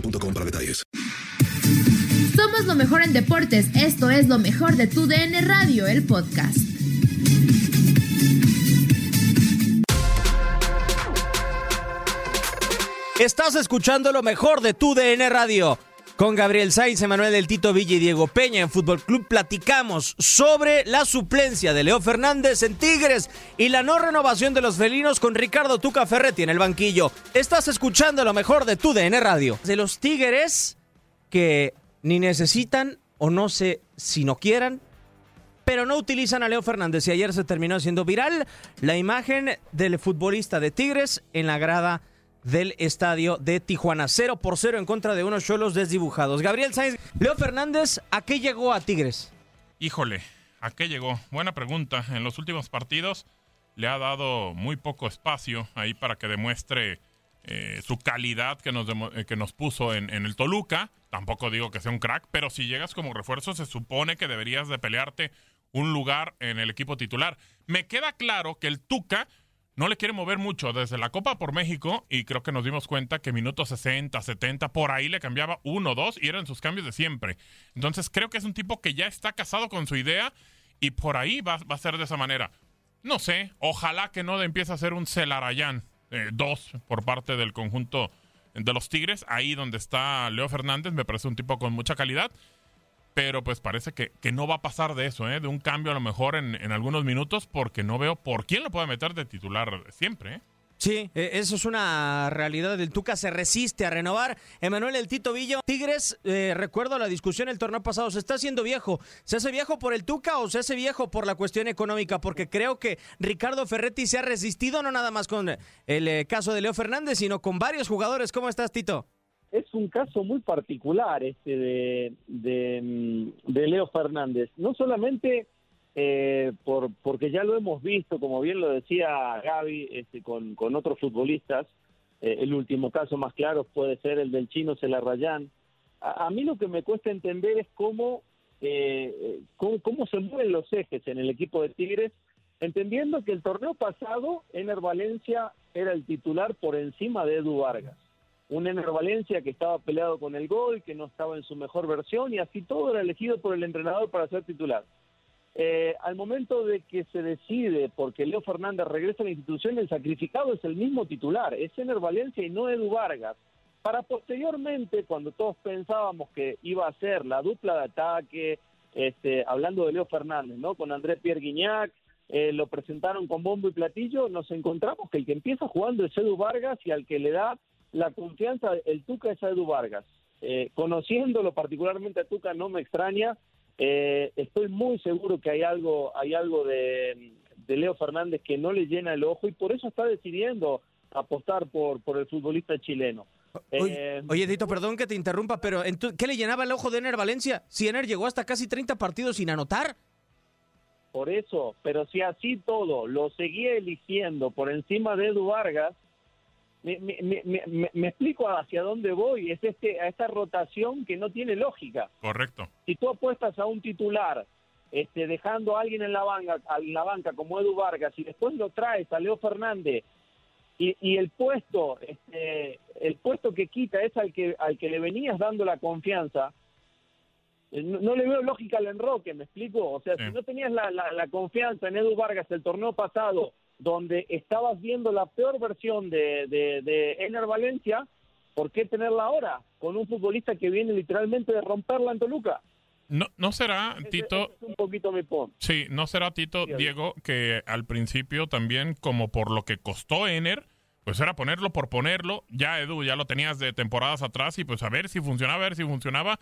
boostmobile.com para detalles. Somos lo mejor en deportes. Esto es lo mejor de tu DN Radio, el podcast. Estás escuchando lo mejor de tu DN Radio. Con Gabriel Sainz, Emanuel del Tito Villa y Diego Peña en Fútbol Club platicamos sobre la suplencia de Leo Fernández en Tigres y la no renovación de los felinos con Ricardo Tuca Ferretti en el banquillo. Estás escuchando lo mejor de tu DN Radio. De los Tigres que ni necesitan o no sé si no quieran, pero no utilizan a Leo Fernández y ayer se terminó haciendo viral la imagen del futbolista de Tigres en la grada del estadio de Tijuana. 0 por 0 en contra de unos cholos desdibujados. Gabriel Sainz, Leo Fernández, ¿a qué llegó a Tigres? Híjole, ¿a qué llegó? Buena pregunta. En los últimos partidos le ha dado muy poco espacio ahí para que demuestre eh, su calidad que nos, que nos puso en, en el Toluca. Tampoco digo que sea un crack, pero si llegas como refuerzo se supone que deberías de pelearte un lugar en el equipo titular. Me queda claro que el Tuca no le quiere mover mucho desde la Copa por México y creo que nos dimos cuenta que minutos 60, 70, por ahí le cambiaba uno, dos y eran sus cambios de siempre. Entonces creo que es un tipo que ya está casado con su idea y por ahí va, a ser de esa manera. No sé, ojalá que no empiece a ser un Celarayán 2 por parte del conjunto de los Tigres, ahí donde está Leo Fernández, me parece un tipo con mucha calidad, pero pues parece que, que no va a pasar de eso, ¿eh? de un cambio a lo mejor en, en algunos minutos, porque no veo por quién lo puede meter de titular siempre. ¿eh? Sí, eh, eso es una realidad. El Tuca se resiste a renovar. Emanuel El Tito Villa. Tigres, eh, recuerdo la discusión el torneo pasado, se está haciendo viejo. ¿Se hace viejo por el Tuca o se hace viejo por la cuestión económica? Porque creo que Ricardo Ferretti se ha resistido no nada más con el eh, caso de Leo Fernández, sino con varios jugadores. ¿Cómo estás, Tito? Es un caso muy particular este de, de, mm, de Leo Fernández. No solamente eh, por porque ya lo hemos visto, como bien lo decía Gaby, este, con, con otros futbolistas. Eh, el último caso más claro puede ser el del chino Celarrayán. A, mí lo que me cuesta entender es cómo, eh, cómo, cómo se mueven los ejes en el equipo de Tigres, entendiendo que el torneo pasado, Ener Valencia era el titular por encima de Edu Vargas un Ener Valencia que estaba peleado con el gol, que no estaba en su mejor versión y así todo era elegido por el entrenador para ser titular. Eh, al momento de que se decide, porque Leo Fernández regresa a la institución, el sacrificado es el mismo titular, es Ener Valencia y no Edu Vargas. Para posteriormente, cuando todos pensábamos que iba a ser la dupla de ataque, este, hablando de Leo Fernández, ¿no? Con Andrés Pierre Guignac, eh, lo presentaron con bombo y platillo, nos encontramos que el que empieza jugando es Edu Vargas y al que le da la confianza, el Tuca es a Edu Vargas. Eh, conociéndolo particularmente a Tuca no me extraña. Eh, estoy muy seguro que hay algo, hay algo de, de Leo Fernández que no le llena el ojo y por eso está decidiendo apostar por, por el futbolista chileno. Oye, Eh, oye, Dito, perdón que te interrumpa, pero ¿qué le llenaba el ojo de Ener Valencia? Si Ener llegó hasta casi 30 partidos sin anotar. Por eso, pero si así todo lo seguía eligiendo por encima de Edu Vargas, me, me- me- me- me explico hacia dónde voy. Es este, a esta rotación que no tiene lógica. Correcto. Si tú apuestas a un titular, este, dejando a alguien en la banca, en la banca como Edu Vargas, y después lo traes a Leo Fernández, y, y el puesto, este, el puesto que quita es al que, al que le venías dando la confianza, eh, no, no le veo lógica al enroque, ¿me explico? O sea, si no tenías la, la- la confianza en Edu Vargas el torneo pasado, donde estabas viendo la peor versión de, de, de Ener Valencia, ¿por qué tenerla ahora? Con un futbolista que viene literalmente de romperla en Toluca. No, no será, Tito, Es un poquito mi. Sí, no será Tito, Diego, que al principio también, como por lo que costó Ener, pues era ponerlo por ponerlo. Ya Edu, ya lo tenías de temporadas atrás y pues a ver si funcionaba, a ver si funcionaba.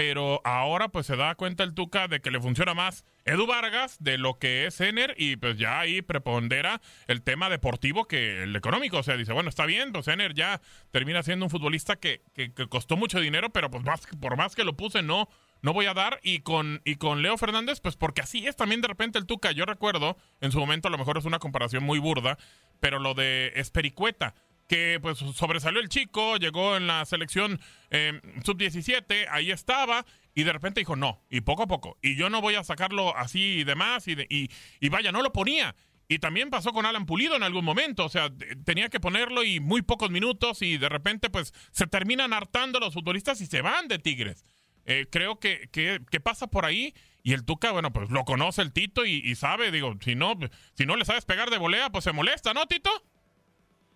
Pero ahora pues se da cuenta el Tuca de que le funciona más Edu Vargas de lo que es Ener y pues ya ahí prepondera el tema deportivo que el económico. O sea, dice, bueno, está bien, pues Ener ya termina siendo un futbolista que, que, que costó mucho dinero, pero pues más, por más que lo puse, no, no voy a dar. Y con, y con Leo Fernández, pues porque así es también de repente el Tuca. Yo recuerdo, en su momento a lo mejor es una comparación muy burda, pero lo de Espericueta, que pues sobresalió el chico, llegó en la selección eh, sub-17, ahí estaba, y de repente dijo no, y poco a poco, y yo no voy a sacarlo así y demás, y, de- y, y vaya, no lo ponía. Y también pasó con Alan Pulido en algún momento, o sea, tenía que ponerlo y muy pocos minutos y de repente pues se terminan hartando los futbolistas y se van de Tigres. Eh, creo que, que, pasa por ahí y el Tuca, bueno, pues lo conoce el Tito y, y sabe, digo, si no, si no le sabes pegar de volea, pues se molesta, ¿no, Tito?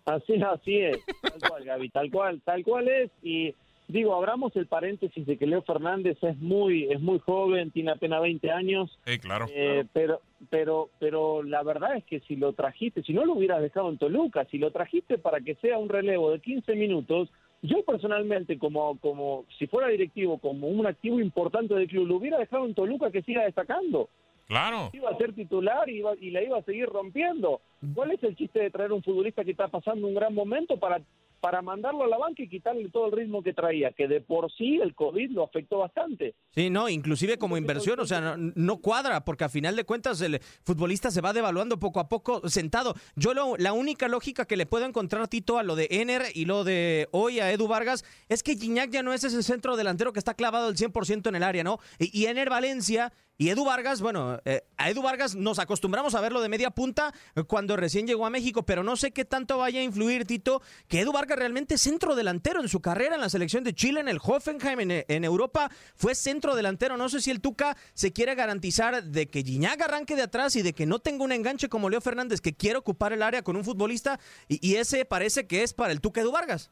Así, así es, tal cual, Gaby, tal cual, tal cual es. Y digo, abramos el paréntesis de que Leo Fernández es muy, es muy joven, tiene apenas 20 años. Sí, claro. Eh, pero, pero, pero la verdad es que si lo trajiste, si no lo hubieras dejado en Toluca, si lo trajiste para que sea un relevo de 15 minutos, yo personalmente, como, como si fuera directivo, como un activo importante del club, lo hubiera dejado en Toluca que siga destacando. Claro. Iba a ser titular y, iba- y la iba a seguir rompiendo. ¿Cuál es el chiste de traer un futbolista que está pasando un gran momento para, para mandarlo a la banca y quitarle todo el ritmo que traía? Que de por sí el COVID lo afectó bastante. Sí, no, inclusive como inversión, o sea, no, no cuadra, porque a final de cuentas el futbolista se va devaluando poco a poco sentado. Yo lo- la única lógica que le puedo encontrar, Tito, a lo de Ener y lo de hoy a Edu Vargas, es que Gignac ya no es ese centro delantero que está clavado al 100% en el área, ¿no? Y, y Ener Valencia y Edu Vargas, bueno, eh, a Edu Vargas nos acostumbramos a verlo de media punta eh, cuando recién llegó a México, pero no sé qué tanto vaya a influir, Tito, que Edu Vargas realmente es centro delantero en su carrera en la selección de Chile, en el Hoffenheim, en, Europa, fue centro delantero. No sé si el Tuca se quiere garantizar de que Gignac arranque de atrás y de que no tenga un enganche como Leo Fernández, que quiere ocupar el área con un futbolista, y, y ese parece que es para el Tuca Edu Vargas.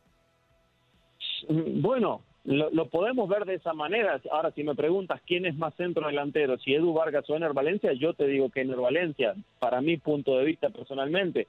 Bueno, lo, lo podemos ver de esa manera. Ahora, si me preguntas quién es más centro delantero, si Edu Vargas o Ener Valencia, yo te digo que Ener Valencia, para mi punto de vista personalmente.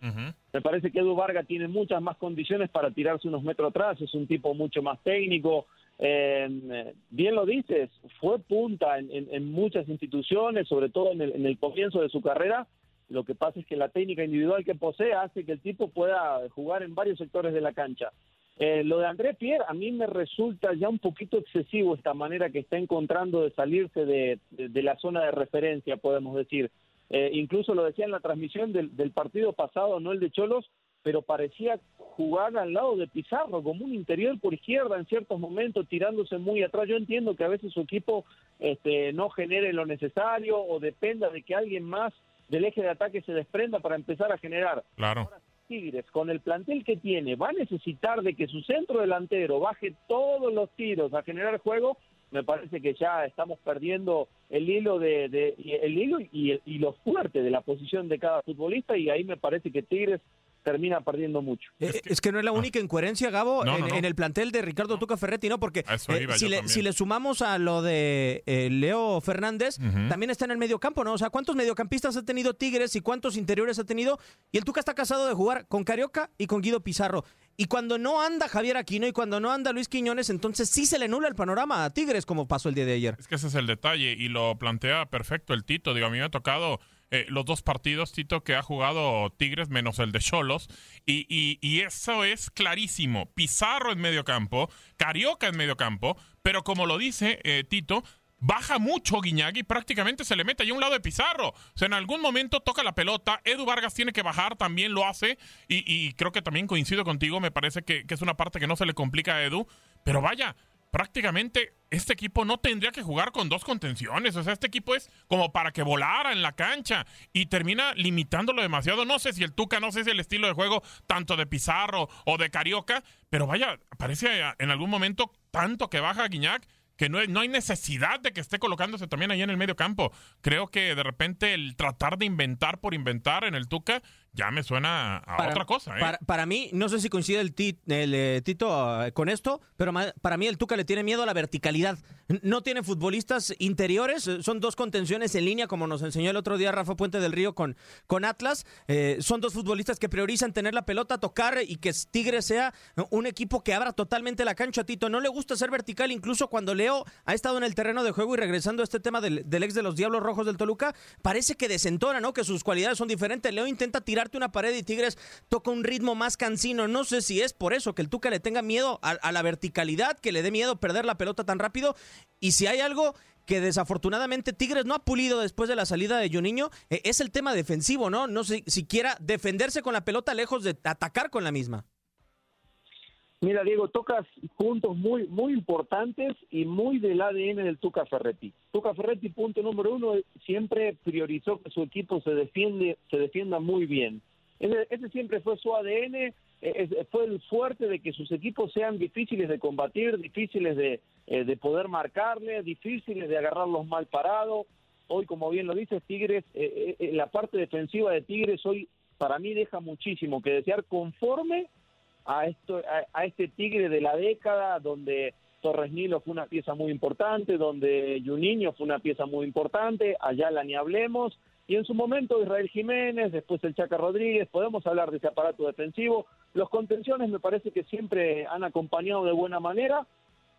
Me parece que Edu Vargas tiene muchas más condiciones para tirarse unos metros atrás, es un tipo mucho más técnico. Eh, bien lo dices, fue punta en, en- en muchas instituciones, sobre todo en el, en el comienzo de su carrera. Lo que pasa es que la técnica individual que posee hace que el tipo pueda jugar en varios sectores de la cancha. Eh, lo de André Pierre a mí me resulta ya un poquito excesivo esta manera que está encontrando de salirse de, de- de la zona de referencia, podemos decir. Eh, incluso lo decía en la transmisión del, del partido pasado, no el de Cholos, pero parecía jugar al lado de Pizarro, como un interior por izquierda en ciertos momentos, tirándose muy atrás. Yo entiendo que a veces su equipo este, no genere lo necesario o dependa de que alguien más del eje de ataque se desprenda para empezar a generar. Claro. Tigres, con el plantel que tiene, va a necesitar de que su centro delantero baje todos los tiros a generar juego, me parece que ya estamos perdiendo el hilo de, de- el hilo y, y lo fuerte de la posición de cada futbolista y ahí me parece que Tigres termina perdiendo mucho. Eh, es, que, no es la única incoherencia, Gabo, en, el plantel de Ricardo Tuca Ferretti, ¿no? Porque eh, si, le, si, le, sumamos a lo de eh, Leo Fernández, también está en el medio campo, ¿no? O sea, ¿cuántos mediocampistas ha tenido Tigres y cuántos interiores ha tenido? Y el Tuca está casado de jugar con Carioca y con Guido Pizarro. Y cuando no anda Javier Aquino y cuando no anda Luis Quiñones, entonces sí se le nula el panorama a Tigres, como pasó el día de ayer. Es que ese es el detalle y lo plantea perfecto el Tito. Digo, a mí me ha tocado eh, los dos partidos, Tito, que ha jugado Tigres menos el de Cholos. Y, y, eso es clarísimo. Pizarro en medio campo, Carioca en medio campo, pero como lo dice eh, Tito, baja mucho Guiñagui, prácticamente se le mete ahí a un lado de Pizarro. O sea, en algún momento toca la pelota, Edu Vargas tiene que bajar, también lo hace, y, creo que también coincido contigo, me parece que, que, es una parte que no se le complica a Edu, pero vaya, prácticamente este equipo no tendría que jugar con dos contenciones. O sea, este equipo es como para que volara en la cancha y termina limitándolo demasiado. No sé si el Tuca, no sé si el estilo de juego tanto de Pizarro o de Carioca, pero vaya, parece en algún momento tanto que baja Guiñac que no no hay necesidad de que esté colocándose también ahí en el medio campo. Creo que de repente el tratar de inventar por inventar en el Tuca ya me suena a otra cosa. ¿eh? Para, mí, no sé si coincide el, el eh, Tito eh, con esto, pero para mí el Tuca le tiene miedo a la verticalidad. No tiene futbolistas interiores, son dos contenciones en línea, como nos enseñó el otro día Rafa Puente del Río con, con Atlas. son dos futbolistas que priorizan tener la pelota, tocar y que Tigre sea un equipo que abra totalmente la cancha. A Tito no le gusta ser vertical, incluso cuando Leo ha estado en el terreno de juego y regresando a este tema del, del ex de los Diablos Rojos del Toluca, parece que desentona, ¿no? Que sus cualidades son diferentes. Leo intenta tirar una pared y Tigres toca un ritmo más cansino. No sé si es por eso que el Tuca le tenga miedo a, la verticalidad, que le dé miedo perder la pelota tan rápido. Y si hay algo que desafortunadamente Tigres no ha pulido después de la salida de Juninho, eh, es el tema defensivo, ¿no? No sé siquiera defenderse con la pelota lejos de atacar con la misma. Mira, Diego, tocas puntos muy muy importantes y muy del ADN del Tuca Ferretti. Tuca Ferretti, punto número uno, siempre priorizó que su equipo se defiende, se defienda muy bien. Ese, siempre fue su ADN, e, fue el fuerte de que sus equipos sean difíciles de combatir, difíciles de, eh, de poder marcarle, difíciles de agarrarlos mal parados. Hoy, como bien lo dices, Tigres, eh, eh, la parte defensiva de Tigres hoy para mí deja muchísimo que desear conforme a, esto, a, este Tigre de la década donde Torres Nilo fue una pieza muy importante, donde Juninho fue una pieza muy importante, allá la ni hablemos, y en su momento Israel Jiménez, después el Chaca Rodríguez, podemos hablar de ese aparato defensivo. Los contenciones me parece que siempre han acompañado de buena manera,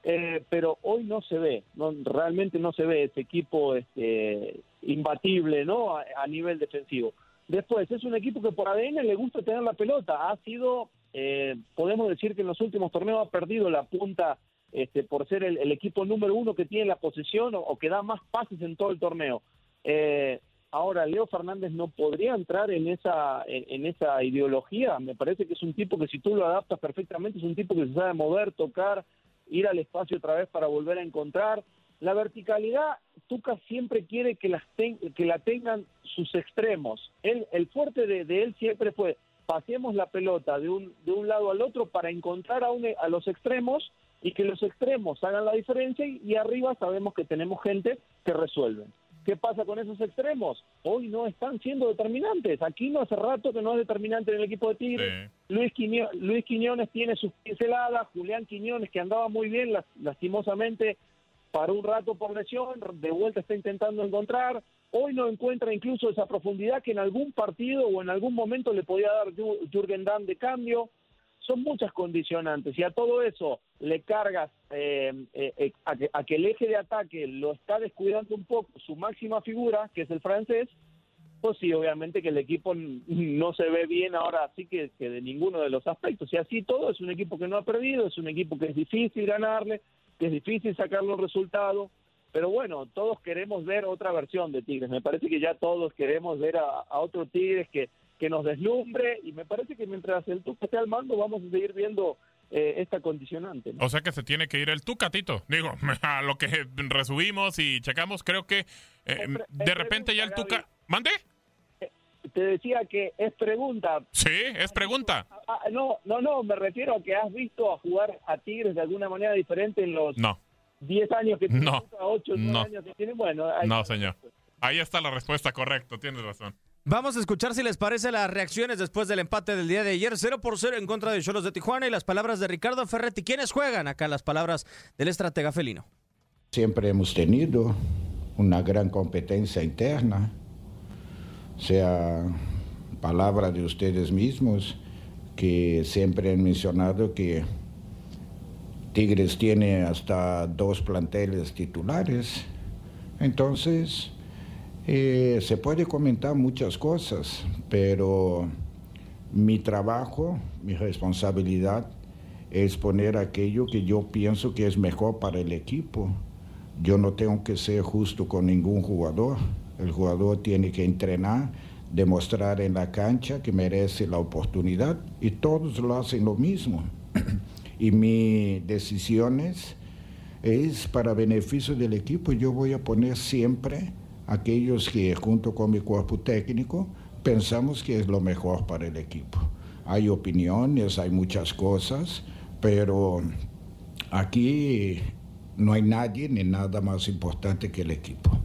eh, pero hoy no se ve, no, realmente no se ve ese equipo este, imbatible ¿no? a nivel defensivo. Después, es un equipo que por ADN le gusta tener la pelota. Ha sido, eh, podemos decir que en los últimos torneos ha perdido la punta este, por ser el, equipo número uno que tiene la posesión o, que da más pases en todo el torneo. Eh, ahora, Leo Fernández no podría entrar en esa, en, esa ideología. Me parece que es un tipo que si tú lo adaptas perfectamente, es un tipo que se sabe mover, tocar, ir al espacio otra vez para volver a encontrar. La verticalidad, Tuca siempre quiere que, las que la tengan sus extremos. Él, el fuerte de, él siempre fue, pasemos la pelota de un, de un lado al otro para encontrar a, a los extremos y que los extremos hagan la diferencia y, arriba sabemos que tenemos gente que resuelve. ¿Qué pasa con esos extremos? Hoy no están siendo determinantes. Aquí no hace rato que no es determinante en el equipo de Tigre. Luis, Luis Quiñones tiene sus pinceladas, Julián Quiñones que andaba muy bien, lastimosamente para un rato por lesión, de vuelta está intentando encontrar, hoy no encuentra incluso esa profundidad que en algún partido o en algún momento le podía dar Jürgen Damm de cambio. Son muchas condicionantes y a todo eso le cargas eh, eh, a, que, a, que, el eje de ataque lo está descuidando un poco su máxima figura, que es el francés, pues sí, obviamente que el equipo no se ve bien ahora así que, que de ninguno de los aspectos. Y así todo es un equipo que no ha perdido, es un equipo que es difícil ganarle, que es difícil sacar los resultados, pero bueno, todos queremos ver otra versión de Tigres. Me parece que ya todos queremos ver a, otro Tigres que, que nos deslumbre y me parece que mientras el Tuca esté al mando vamos a seguir viendo eh, esta condicionante. O sea que se tiene que ir el Tuca, Tito. Digo, a lo que resumimos y checamos, creo que eh, de repente ya el Tuca... ¿Mande? Eh, te decía que es pregunta. Sí, es pregunta. Ah, ah, no, no, no, me refiero a que has visto a jugar a Tigres de alguna manera diferente en los no. 10 años que tiene, no. 8 no. años que tiene. Bueno, no, señor. Ahí está la respuesta, correcto, tienes razón. Vamos a escuchar si les parece las reacciones después del empate del día de ayer, 0 por 0 en contra de Cholos de Tijuana y las palabras de Ricardo Ferretti. ¿Quiénes juegan acá las palabras del estratega felino? Siempre hemos tenido una gran competencia interna, sea palabra de ustedes mismos, que siempre han mencionado que Tigres tiene hasta dos planteles titulares. Entonces, eh, se puede comentar muchas cosas, pero mi trabajo, mi responsabilidad es poner aquello que yo pienso que es mejor para el equipo. Yo no tengo que ser justo con ningún jugador. El jugador tiene que entrenar, demostrar en la cancha que merece la oportunidad y todos lo hacen lo mismo. Y mis decisiones es para beneficio del equipo. Yo voy a poner siempre aquellos que junto con mi cuerpo técnico pensamos que es lo mejor para el equipo. Hay opiniones, hay muchas cosas, pero aquí no hay nadie ni nada más importante que el equipo.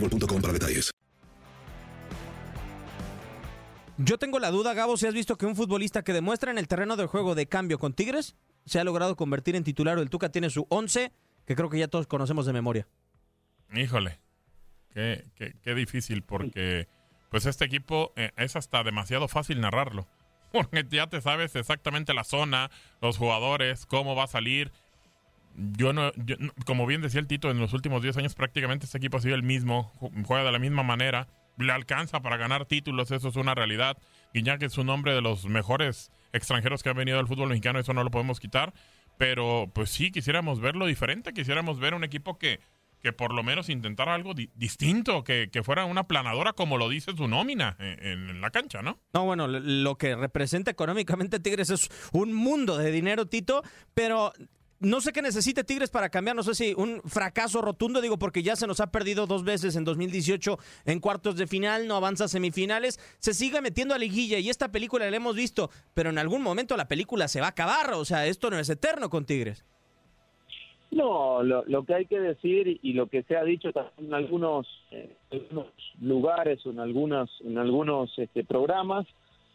boostmobile.com para detalles. Yo tengo la duda, Gabo, si has visto que un futbolista que demuestra en el terreno del juego de cambio con Tigres se ha logrado convertir en titular o el Tuca tiene su 11, que creo que ya todos conocemos de memoria. Híjole, qué, qué, difícil porque pues este equipo eh, es hasta demasiado fácil narrarlo. Porque ya te sabes exactamente la zona, los jugadores, cómo va a salir yo no, como bien decía el Tito, en los últimos 10 años prácticamente este equipo ha sido el mismo, juega de la misma manera, le alcanza para ganar títulos, eso es una realidad. Guiñac es un hombre de los mejores extranjeros que han venido al fútbol mexicano, eso no lo podemos quitar, pero pues sí, quisiéramos verlo diferente, quisiéramos ver un equipo que, que por lo menos intentara algo distinto, que, que, fuera una planadora como lo dice su nómina en, en, la cancha, ¿no? No, bueno, lo que representa económicamente Tigres es un mundo de dinero, Tito, pero no sé qué necesite Tigres para cambiar, no sé si un fracaso rotundo, digo, porque ya se nos ha perdido dos veces en 2018 en cuartos de final, no avanza a semifinales, se sigue metiendo a liguilla y esta película la hemos visto, pero en algún momento la película se va a acabar, o sea, esto no es eterno con Tigres. No, lo, que hay que decir y lo que se ha dicho en algunos, eh, lugares o en algunos, en algunos este, programas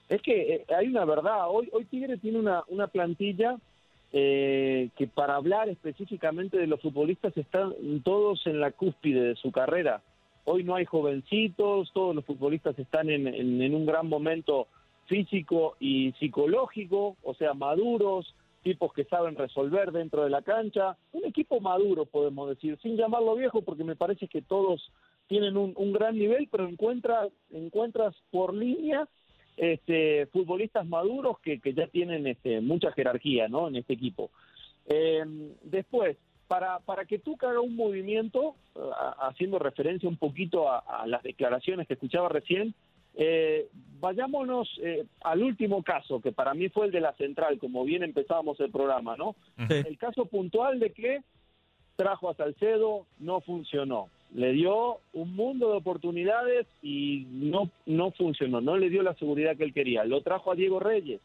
es que eh, hay una verdad. Hoy, hoy Tigres tiene una, una plantilla eh, que para hablar específicamente de los futbolistas están todos en la cúspide de su carrera. Hoy no hay jovencitos, todos los futbolistas están en, en, un gran momento físico y psicológico, o sea, maduros, tipos que saben resolver dentro de la cancha. Un equipo maduro, podemos decir, sin llamarlo viejo, porque me parece que todos tienen un, un gran nivel, pero encuentras, encuentras por línea este, futbolistas maduros que, que ya tienen este, mucha jerarquía ¿no? en este equipo. Eh, después, para, para que tú haga un movimiento, haciendo referencia un poquito a, las declaraciones que escuchaba recién, eh, vayámonos eh, al último caso, que para mí fue el de la central, como bien empezábamos el programa, ¿no? El caso puntual de que trajo a Salcedo, no funcionó le dio un mundo de oportunidades y no, no funcionó, no le dio la seguridad que él quería. Lo trajo a Diego Reyes,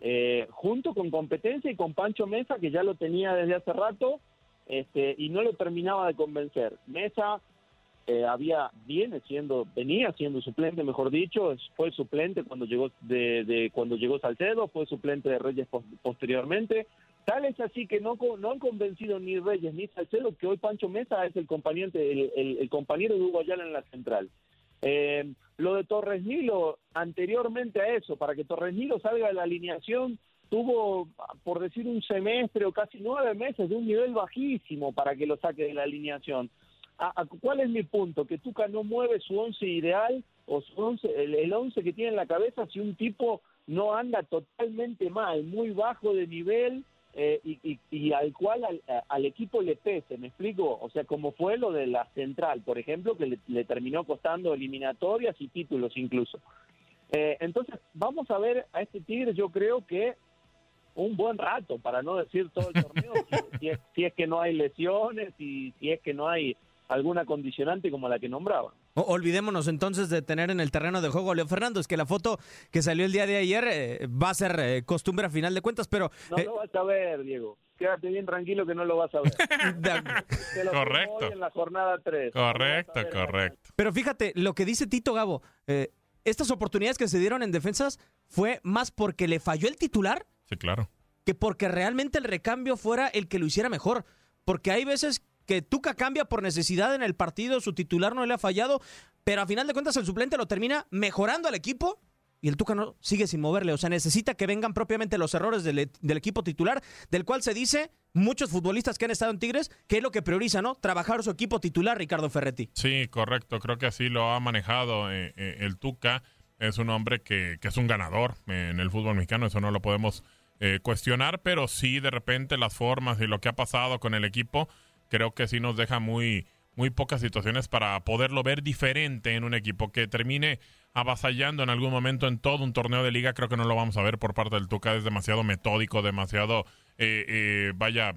eh, junto con competencia y con Pancho Mesa, que ya lo tenía desde hace rato, este, y no lo terminaba de convencer. Mesa eh, había, viene siendo, venía siendo suplente, mejor dicho, fue suplente cuando llegó de, de cuando llegó Salcedo, fue suplente de Reyes posteriormente, Tal es así que no, no han convencido ni Reyes ni Salcedo que hoy Pancho Mesa es el compañero, el, compañero de Hugo Ayala en la central. Eh, lo de Torres Nilo, anteriormente a eso, para que Torres Nilo salga de la alineación, tuvo, por decir, un semestre o casi nueve meses de un nivel bajísimo para que lo saque de la alineación. ¿Cuál es mi punto? Que Tuca no mueve su once ideal o su once, el, el once que tiene en la cabeza si un tipo no anda totalmente mal, muy bajo de nivel eh, y, y- y al cual al, equipo le pese, ¿me explico? O sea, como fue lo de la central, por ejemplo, que le, le terminó costando eliminatorias y títulos incluso. Eh, entonces, vamos a ver a este Tigre, yo creo que un buen rato, para no decir todo el torneo, si, si es, si es que no hay lesiones y si es que no hay alguna condicionante como la que nombraba. Olvidémonos entonces de tener en el terreno de juego a Leo Fernández, que la foto que salió el día de ayer eh, va a ser eh, costumbre a final de cuentas, pero No eh, lo vas a ver, Diego. Quédate bien tranquilo que no lo vas a ver. Te lo Correcto. hoy en la jornada 3. Correcto, correcto. Pero fíjate, lo que dice Tito Gabo, eh, estas oportunidades que se dieron en defensas fue más porque le falló el titular Sí, claro. que porque realmente el recambio fuera el que lo hiciera mejor. Porque hay veces que Tuca cambia por necesidad en el partido, su titular no le ha fallado, pero a final de cuentas el suplente lo termina mejorando al equipo y el Tuca no sigue sin moverle. O sea, necesita que vengan propiamente los errores del, equipo titular, del cual se dice muchos futbolistas que han estado en Tigres, que es lo que prioriza, ¿no? Trabajar su equipo titular, Ricardo Ferretti. Sí, correcto. Creo que así lo ha manejado eh, eh, el Tuca. Es un hombre que, es un ganador eh, en el fútbol mexicano. Eso no lo podemos cuestionar, pero sí de repente las formas y lo que ha pasado con el equipo, creo que sí nos deja muy, muy pocas situaciones para poderlo ver diferente en un equipo que termine avasallando en algún momento en todo un torneo de liga. Creo que no lo vamos a ver por parte del Tuca. Es demasiado metódico, demasiado, eh, eh, vaya,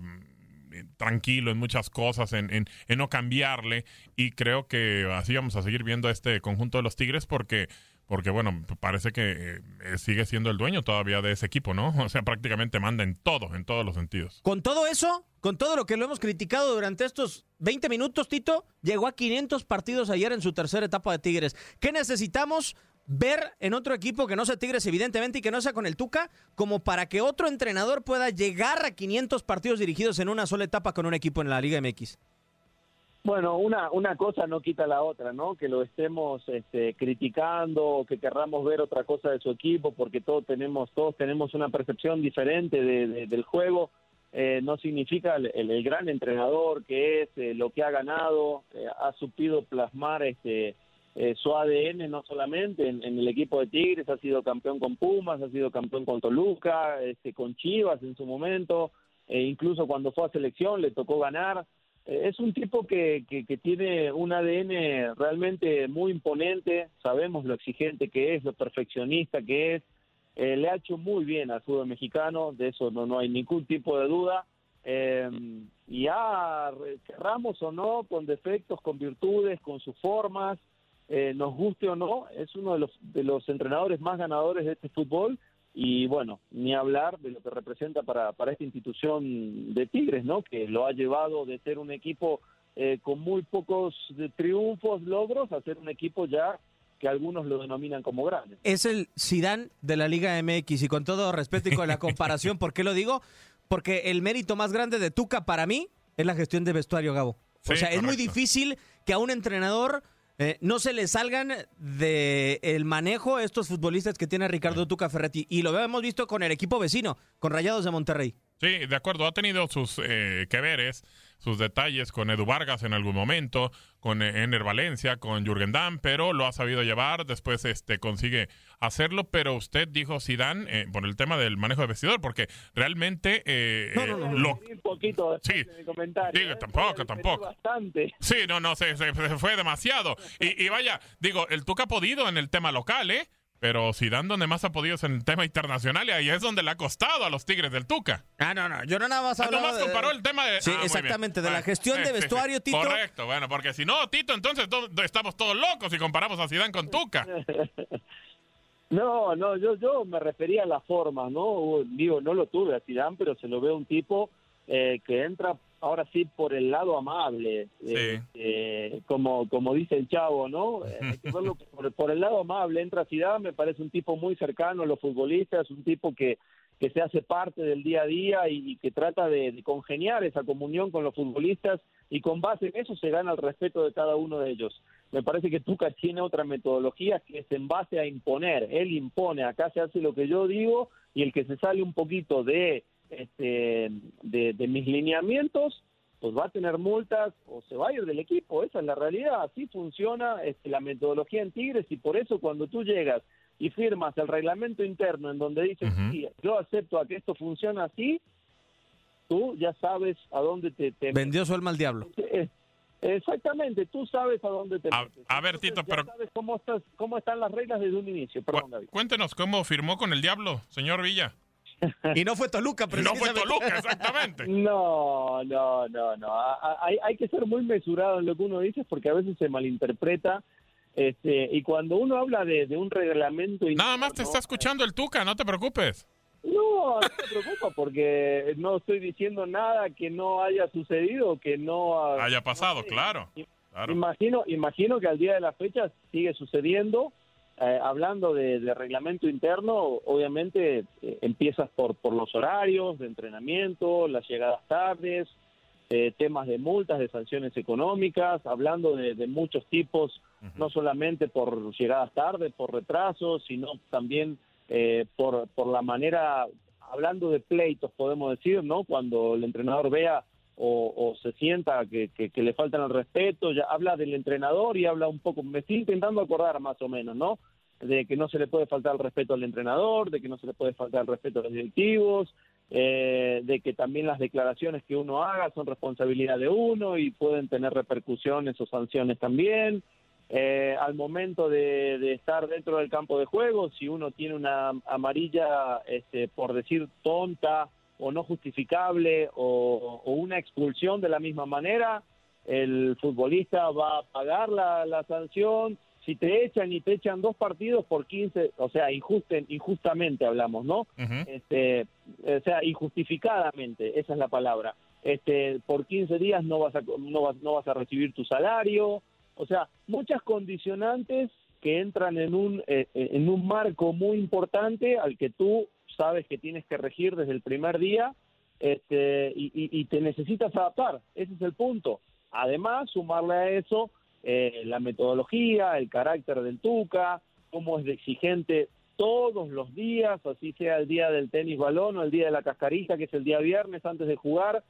eh, tranquilo en muchas cosas, en, en, en no cambiarle. Y creo que así vamos a seguir viendo este conjunto de los Tigres porque, porque bueno, parece que eh, sigue siendo el dueño todavía de ese equipo, ¿no? O sea, prácticamente manda en todo, en todos los sentidos. Con todo eso, con todo lo que lo hemos criticado durante estos 20 minutos, Tito, llegó a 500 partidos ayer en su tercera etapa de Tigres. ¿Qué necesitamos ver en otro equipo que no sea Tigres, evidentemente, y que no sea con el Tuca, como para que otro entrenador pueda llegar a 500 partidos dirigidos en una sola etapa con un equipo en la Liga MX? Bueno, una, una cosa no quita la otra, ¿no? Que lo estemos este, criticando o que querramos ver otra cosa de su equipo porque todos tenemos, todos tenemos una percepción diferente de- de- del juego. Eh, no significa el gran entrenador que es, eh, lo que ha ganado, eh, ha supido plasmar este, eh, su ADN no solamente en, en el equipo de Tigres, ha sido campeón con Pumas, ha sido campeón con Toluca, este, con Chivas en su momento, e incluso cuando fue a selección le tocó ganar. Es un tipo que, que, que tiene un ADN realmente muy imponente, sabemos lo exigente que es, lo perfeccionista que es, Eh, le ha hecho muy bien al fútbol mexicano, de eso no, no hay ningún tipo de duda. Eh, y querramos o no, con defectos, con virtudes, con sus formas, eh, nos guste o no, es uno de los, de los entrenadores más ganadores de este fútbol y bueno, ni hablar de lo que representa para, para esta institución de Tigres, ¿no? Que lo ha llevado de ser un equipo eh, con muy pocos de triunfos, logros, a ser un equipo ya que algunos lo denominan como grande. Es el Sidán de la Liga MX y con todo respeto y con la comparación, ¿por qué lo digo? Porque el mérito más grande de Tuca para mí es la gestión de vestuario, Gabo. o sea, es muy difícil que a un entrenador eh, no se le salgan de el manejo estos futbolistas que tiene Ricardo Tuca Ferretti. Y lo hemos visto con el equipo vecino, con Rayados de Monterrey. Sí, de acuerdo. Ha tenido sus eh, que veres, sus detalles con Edu Vargas en algún momento, con Ener Valencia, con Jürgen Damm, pero lo ha sabido llevar. Después este consigue hacerlo. Pero usted dijo Zidane eh, por el tema del manejo de vestidor, porque realmente eh, eh, lo Un poquito Sí. de mi comentario. Digo, ¿eh? tampoco, tampoco. Bastante. Sí, no, no, se, se- se fue demasiado. Y, y vaya, digo, el Tuca ha podido en el tema local, ¿eh? Pero Zidane donde más ha podido es en el tema internacional y ahí es donde le ha costado a los Tigres del Tuca. Ah, no, no, yo no nada más Ah, hablaba nomás de- comparó el tema de... Sí, Ah, exactamente, de la Ah, gestión sí, de sí, sí. vestuario, Tito. Correcto, bueno, porque si no, Tito, entonces to- estamos todos locos y comparamos a Zidane con Tuca. No, no, yo, yo me refería a la forma, ¿no? Digo, no lo tuve a Zidane, pero se lo ve un tipo eh, que entra ahora sí por el lado amable, eh, eh, como, como dice el chavo, ¿no? Eh, hay que verlo por, por el lado amable, entra Zidane, me parece un tipo muy cercano a los futbolistas, un tipo que, que se hace parte del día a día y, y que trata de, de congeniar esa comunión con los futbolistas y con base en eso se gana el respeto de cada uno de ellos. Me parece que Tuca tiene otra metodología que es en base a imponer. Él impone, acá se hace lo que yo digo y el que se sale un poquito de, este, de, de mis lineamientos, pues va a tener multas o se va a ir del equipo. Esa es la realidad. Así funciona este, la metodología en Tigres y por eso cuando tú llegas y firmas el reglamento interno en donde dices, sí, yo acepto a que esto funciona así, tú ya sabes a dónde te... te Vendió su alma al diablo. Exactamente, tú sabes a dónde te A, metes. a ver, Entonces, Tito, pero sabes cómo, estás, cómo están las reglas desde un inicio. Perdón, David. cuéntenos cómo firmó con el diablo, señor Villa. Y no fue Toluca, Y no fue. Toluca, exactamente. No, no, no, no. Hay, hay que ser muy mesurado en lo que uno dice porque a veces se malinterpreta. Este, y cuando uno habla de, de un reglamento... Nada más te está escuchando el Tuca, no te preocupes. No, no te preocupa porque no estoy diciendo nada que no haya sucedido, que no ha- Haya pasado, claro. claro. Imagino, imagino que al día de la fecha sigue sucediendo. Eh, hablando de, de reglamento interno, obviamente eh, empiezas por, por los horarios de entrenamiento, las llegadas tardes, eh, temas de multas, de sanciones económicas, hablando de, de muchos tipos, no solamente por llegadas tardes, por retrasos, sino también eh, por, por la manera, hablando de pleitos, podemos decir, ¿no? Cuando el entrenador vea o, se sienta que, que- que le faltan el respeto, ya habla del entrenador y habla un poco, me estoy intentando acordar más o menos, ¿no? De que no se le puede faltar el respeto al entrenador, de que no se le puede faltar el respeto a los directivos, eh, de que también las declaraciones que uno haga son responsabilidad de uno y pueden tener repercusiones o sanciones también. Eh, al momento de, de estar dentro del campo de juego, si uno tiene una amarilla, este, por decir tonta o no justificable o, o una expulsión de la misma manera, el futbolista va a pagar la, la sanción. Si te echan y te echan dos partidos por 15, o sea, injusten, injustamente hablamos, ¿no? este, o sea, injustificadamente, esa es la palabra. Este, por 15 días no vas a no vas, no vas a recibir tu salario, o sea, muchas condicionantes que entran en un eh, en un marco muy importante al que tú sabes que tienes que regir desde el primer día, este, y, y- te necesitas adaptar, ese es el punto. Además, sumarle a eso eh, la metodología, el carácter del Tuca, cómo es de exigente todos los días, así sea el día del tenis balón o el día de la cascarita, que es el día viernes antes de jugar,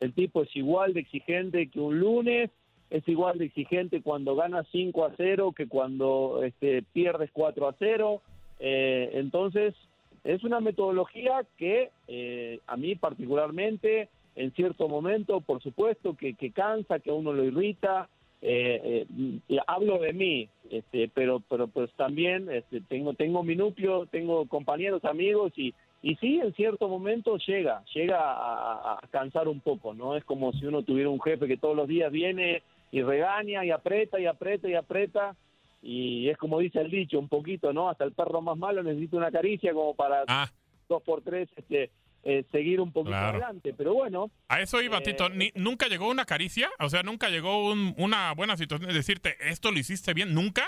el tipo es igual de exigente que un lunes, es igual de exigente cuando ganas 5 a 0 que cuando este, pierdes 4 a 0. Eh, entonces, es una metodología que eh, a mí particularmente, en cierto momento, por supuesto, que, cansa, que a uno lo irrita. Eh, eh, hablo de mí, este, pero, pero pues también este, tengo, tengo mi núcleo, tengo compañeros, amigos y, y sí, en cierto momento llega, llega a, a cansar un poco, ¿no? Es como si uno tuviera un jefe que todos los días viene y regaña y aprieta y aprieta y aprieta y es como dice el dicho, un poquito, ¿no? Hasta el perro más malo necesita una caricia como para dos por tres este, eh, seguir un poquito Claro. adelante. Pero bueno, A eso iba, Eh, Tito. Ni- ¿Nunca llegó una caricia? O sea, ¿nunca llegó un- una buena situación de decirte, esto lo hiciste bien? ¿Nunca?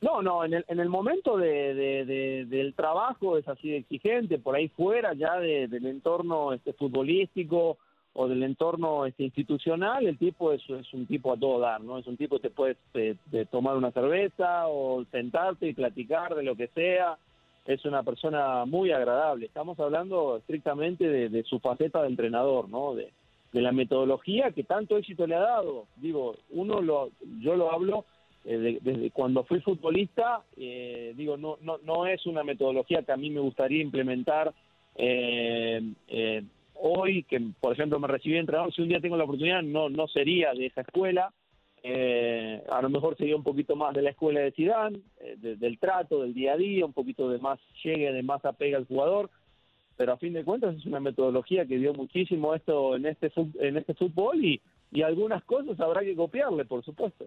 No, no, en el, en el momento de, de- de- del trabajo es así de exigente, por ahí fuera ya de- del entorno este, futbolístico o del entorno este, institucional, el tipo es, es un tipo a todo dar, ¿no? Es un tipo que te puedes de tomar una cerveza o sentarte y platicar de lo que sea. Es una persona muy agradable. Estamos hablando estrictamente de, su faceta de entrenador, ¿no? De, de la metodología que tanto éxito le ha dado. Digo, uno lo, yo lo hablo eh, de- desde cuando fui futbolista, eh, digo, no, no, no es una metodología que a mí me gustaría implementar eh, hoy, que por ejemplo me recibí entrenador, si un día tengo la oportunidad, no, no sería de esa escuela, eh, a lo mejor sería un poquito más de la escuela de Zidane, eh, de- del trato, del día a día, un poquito de más llegue, de más apega al jugador, pero a fin de cuentas es una metodología que dio muchísimo esto en este en este fútbol y, y algunas cosas habrá que copiarle, por supuesto.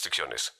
restricciones.